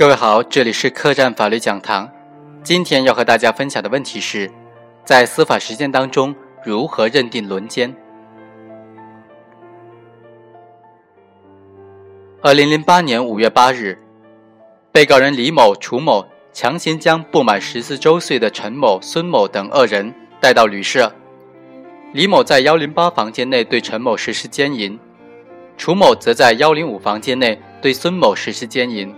各位好，这里是客栈法律讲堂。今天要和大家分享的问题是，在司法实践当中如何认定轮奸？二零零八年五月八日，被告人李某、楚某强行将不满十四周岁的陈某、孙某等二人带到旅社。李某在幺零八房间内对陈某实施奸淫，楚某则在幺零五房间内对孙某实施奸淫。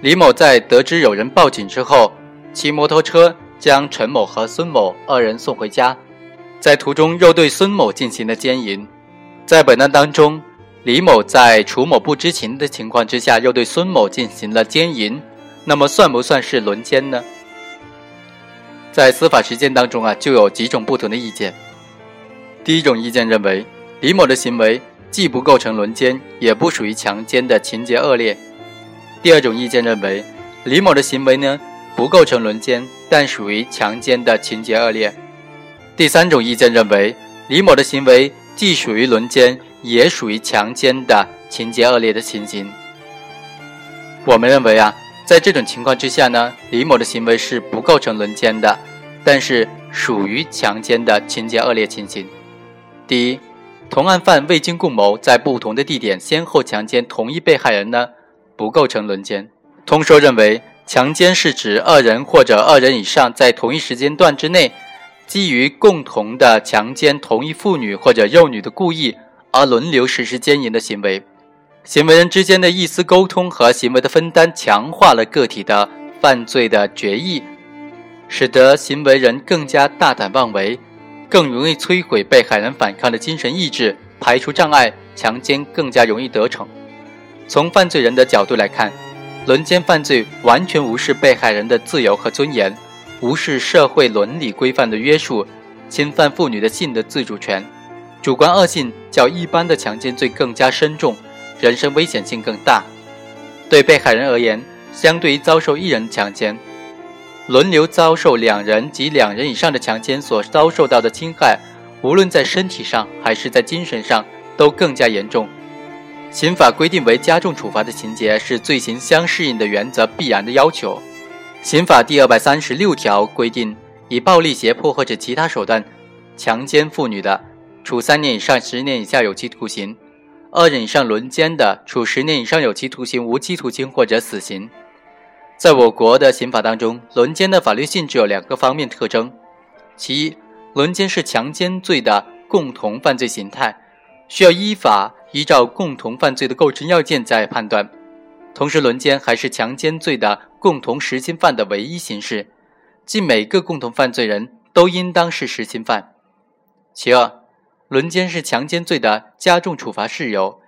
李某在得知有人报警之后，骑摩托车将陈某和孙某二人送回家，在途中又对孙某进行了奸淫。在本案当中，李某在楚某不知情的情况之下又对孙某进行了奸淫，那么算不算是轮奸呢？在司法实践当中啊，就有几种不同的意见。第一种意见认为，李某的行为既不构成轮奸，也不属于强奸的情节恶劣。第二种意见认为，李某的行为呢不构成轮奸，但属于强奸的情节恶劣。第三种意见认为，李某的行为既属于轮奸，也属于强奸的情节恶劣的情形。我们认为啊，在这种情况之下呢，李某的行为是不构成轮奸的，但是属于强奸的情节恶劣情形。第一，同案犯未经共谋，在不同的地点先后强奸同一被害人呢？不构成轮奸。通说认为，强奸是指二人或者二人以上在同一时间段之内，基于共同的强奸同一妇女或者幼女的故意而轮流实施奸淫的行为。行为人之间的意思沟通和行为的分担，强化了个体的犯罪的决议，使得行为人更加大胆妄为，更容易摧毁被害人反抗的精神意志，排除障碍，强奸更加容易得逞。从犯罪人的角度来看，轮奸犯罪完全无视被害人的自由和尊严，无视社会伦理规范的约束，侵犯妇女的性的自主权，主观恶性较一般的强奸罪更加深重，人身危险性更大。对被害人而言，相对于遭受一人强奸，轮流遭受两人及两人以上的强奸所遭受到的侵害，无论在身体上还是在精神上，都更加严重。刑法规定为加重处罚的情节是罪行相适应的原则必然的要求。刑法第二百三十六条规定，以暴力、胁迫或者其他手段强奸妇女的，处三年以上十年以下有期徒刑；二人以上轮奸的，处十年以上有期徒刑、无期徒刑或者死刑。在我国的刑法当中，轮奸的法律性质有两个方面特征：其一，轮奸是强奸罪的共同犯罪形态。需要依法依照共同犯罪的构成要件再判断。同时，轮奸还是强奸罪的共同实行犯的唯一形式，即每个共同犯罪人都应当是实行犯。其二，轮奸是强奸罪的加重处罚事由，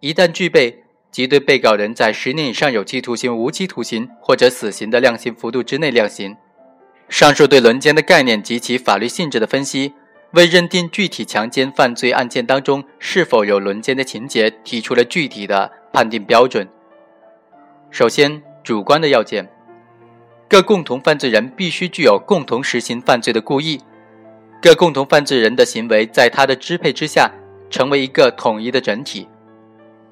一旦具备，即对被告人在十年以上有期徒刑、无期徒刑或者死刑的量刑幅度之内量刑。上述对轮奸的概念及其法律性质的分析。为认定具体强奸犯罪案件当中是否有轮奸的情节，提出了具体的判定标准。首先，主观的要件，各共同犯罪人必须具有共同实行犯罪的故意，各共同犯罪人的行为在他的支配之下，成为一个统一的整体，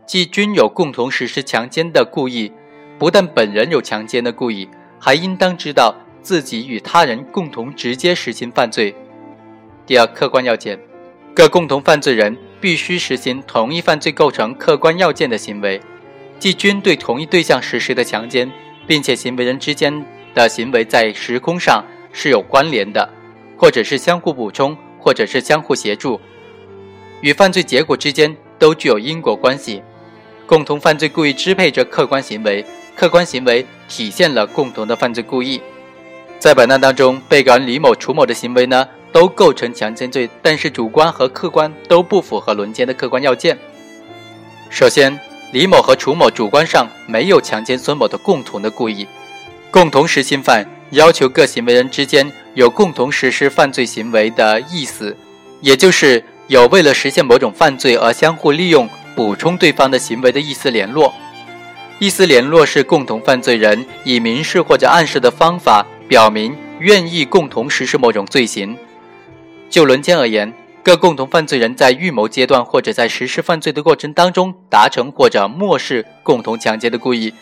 即均有共同实施强奸的故意。不但本人有强奸的故意，还应当知道自己与他人共同直接实行犯罪。第二，客观要件，各共同犯罪人必须实行同一犯罪构成客观要件的行为，即均对同一对象实施的强奸，并且行为人之间的行为在时空上是有关联的，或者是相互补充，或者是相互协助，与犯罪结果之间都具有因果关系。共同犯罪故意支配着客观行为，客观行为体现了共同的犯罪故意。在本案当中，被告人李某、楚某的行为呢？都构成强奸罪，但是主观和客观都不符合轮奸的客观要件。首先，李某和楚某主观上没有强奸孙某的共同的故意，共同实行犯要求各行为人之间有共同实施犯罪行为的意思，也就是有为了实现某种犯罪而相互利用、补充对方的行为的意思联络。意思联络是共同犯罪人以明示或者暗示的方法表明愿意共同实施某种罪行。就轮奸而言，各共同犯罪人在预谋阶段或者在实施犯罪的过程当中达成或者漠视共同强奸的故意，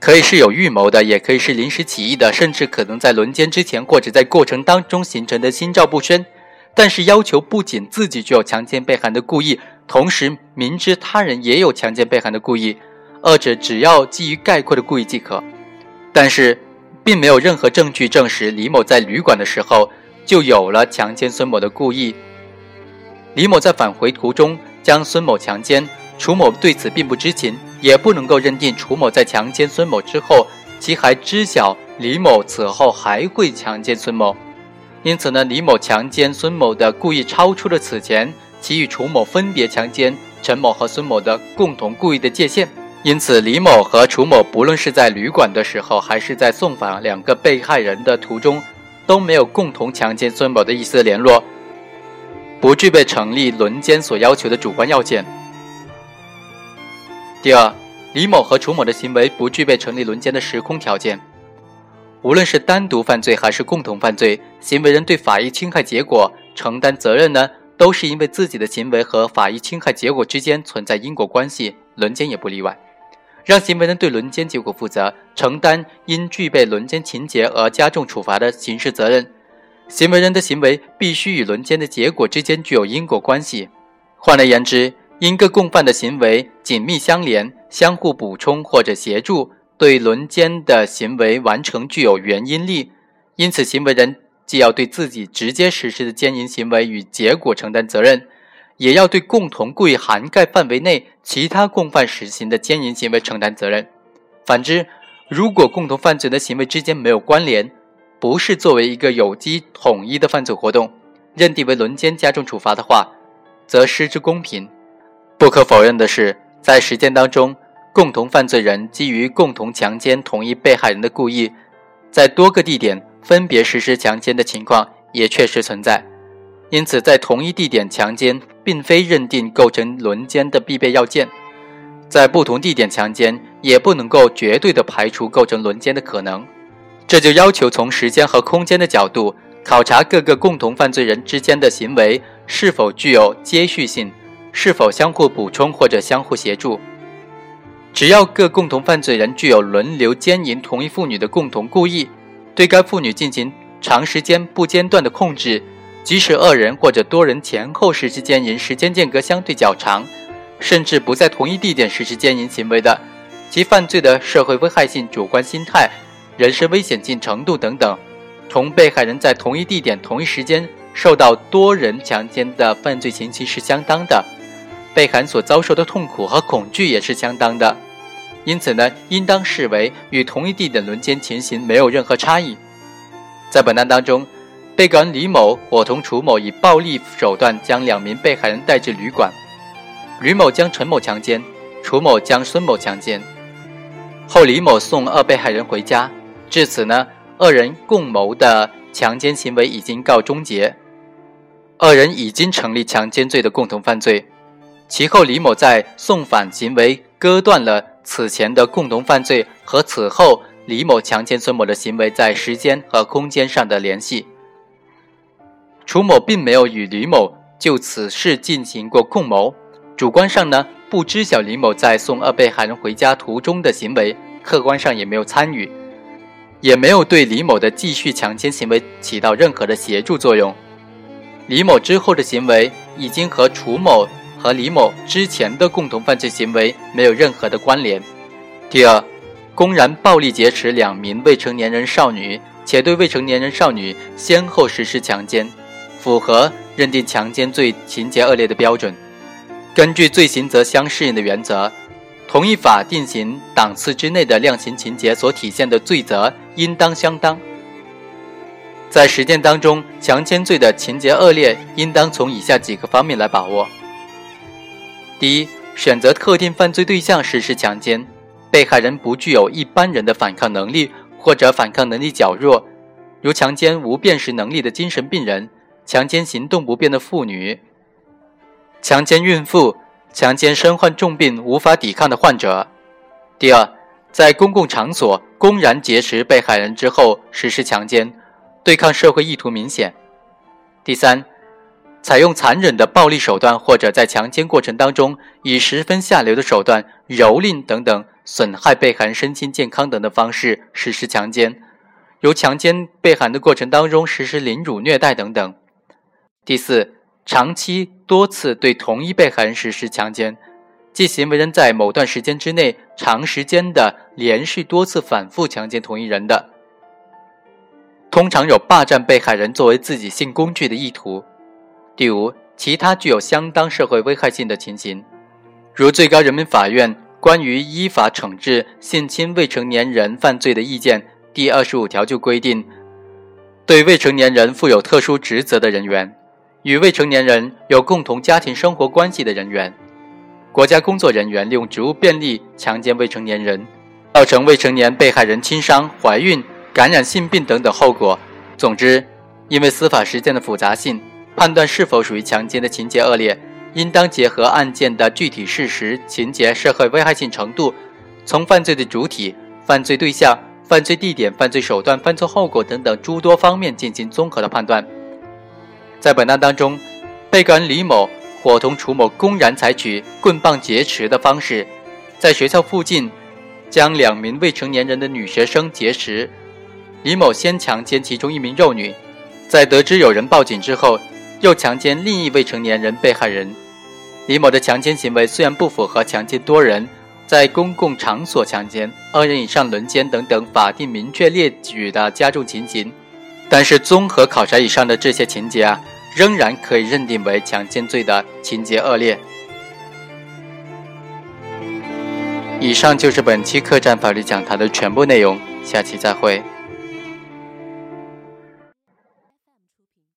可以是有预谋的，也可以是临时起意的，甚至可能在轮奸之前或者在过程当中形成的心照不宣。但是要求不仅自己具有强奸被害的故意，同时明知他人也有强奸被害的故意，二者只要基于概括的故意即可。但是，并没有任何证据证实李某在旅馆的时候就有了强奸孙某的故意。李某在返回途中将孙某强奸，楚某对此并不知情，也不能够认定楚某在强奸孙某之后，其还知晓李某此后还会强奸孙某。因此呢，李某强奸孙某的故意超出了此前其与楚某分别强奸陈某和孙某的共同故意的界限。因此，李某和楚某不论是在旅馆的时候，还是在送返两个被害人的途中，都没有共同强奸孙某的一丝联络，不具备成立轮奸所要求的主观要件。第二，李某和楚某的行为不具备成立轮奸的时空条件。无论是单独犯罪还是共同犯罪，行为人对法益侵害结果承担责任呢，都是因为自己的行为和法益侵害结果之间存在因果关系，轮奸也不例外。让行为人对轮奸结果负责，承担因具备轮奸情节而加重处罚的刑事责任。行为人的行为必须与轮奸的结果之间具有因果关系。换而言之，因各共犯的行为紧密相连、相互补充或者协助。对轮奸的行为完成具有原因力，因此行为人既要对自己直接实施的奸淫行为与结果承担责任，也要对共同故意涵盖范围内其他共犯实行的奸淫行为承担责任。反之，如果共同犯罪的行为之间没有关联，不是作为一个有机统一的犯罪活动，认定为轮奸加重处罚的话，则失之公平。不可否认的是，在实践当中。共同犯罪人基于共同强奸同一被害人的故意，在多个地点分别实施强奸的情况也确实存在。因此，在同一地点强奸并非认定构成轮奸的必备要件，在不同地点强奸也不能够绝对的排除构成轮奸的可能。这就要求从时间和空间的角度考察各个共同犯罪人之间的行为是否具有接续性，是否相互补充或者相互协助。只要各共同犯罪人具有轮流奸淫同一妇女的共同故意，对该妇女进行长时间不间断的控制，即使二人或者多人前后实施奸淫时间间隔相对较长，甚至不在同一地点实施奸淫行为的，其犯罪的社会危害性、主观心态、人身危险性程度等等，同被害人在同一地点同一时间受到多人强奸的犯罪情形是相当的，被害人所遭受的痛苦和恐惧也是相当的。因此呢，应当视为与同一地点轮奸情形没有任何差异。在本案当中，被告人李某伙同楚某以暴力手段将两名被害人带至旅馆，吕某将陈某强奸，楚某将孙某强奸。后李某送二被害人回家，至此呢，二人共谋的强奸行为已经告终结，二人已经成立强奸罪的共同犯罪。其后李某在送返行为割断了。此前的共同犯罪和此后李某强奸孙某的行为在时间和空间上的联系，楚某并没有与李某就此事进行过共谋，主观上呢不知晓李某在送二被害人回家途中的行为，客观上也没有参与，也没有对李某的继续强奸行为起到任何的协助作用。李某之后的行为已经和楚某。和李某之前的共同犯罪行为没有任何的关联。第二，公然暴力劫持两名未成年人少女，且对未成年人少女先后实施强奸，符合认定强奸罪情节恶劣的标准。根据罪行则相适应的原则，同一法定刑档次之内的量刑情节所体现的罪责应当相当。在实践当中，强奸罪的情节恶劣，应当从以下几个方面来把握。第一，选择特定犯罪对象实施强奸，被害人不具有一般人的反抗能力，或者反抗能力较弱，如强奸无辨识能力的精神病人，强奸行动不便的妇女，强奸孕妇，强奸身患重病无法抵抗的患者。第二，在公共场所公然劫持被害人之后实施强奸，对抗社会意图明显。第三。采用残忍的暴力手段，或者在强奸过程当中以十分下流的手段蹂躏等等损害被害人身心健康等的方式实施强奸，由强奸被害人的过程当中实施凌辱虐待等等。第四，长期多次对同一被害人实施强奸，即行为人在某段时间之内长时间的连续多次反复强奸同一人的。通常有霸占被害人作为自己性工具的意图。第五，其他具有相当社会危害性的情形，如最高人民法院关于依法惩治性侵未成年人犯罪的意见第二十五条就规定，对未成年人负有特殊职责的人员，与未成年人有共同家庭生活关系的人员，国家工作人员利用职务便利强奸未成年人，造成未成年被害人轻伤、怀孕。感染性病等等后果。总之，因为司法实践的复杂性，判断是否属于强奸的情节恶劣，应当结合案件的具体事实、情节、社会危害性程度，从犯罪的主体、犯罪对象、犯罪地点、犯罪手段、犯罪后果等等诸多方面进行综合的判断。在本案当中，被告人李某伙同楚某公然采取棍棒劫持的方式，在学校附近将两名未成年人的女学生劫持。李某先强奸其中一名幼女，在得知有人报警之后，又强奸另一未成年人被害人。李某的强奸行为虽然不符合强奸多人、在公共场所强奸、二人以上轮奸等等法定明确列举的加重情形，但是综合考察以上的这些情节啊，仍然可以认定为强奸罪的情节恶劣。以上就是本期客栈法律讲坛的全部内容，下期再会。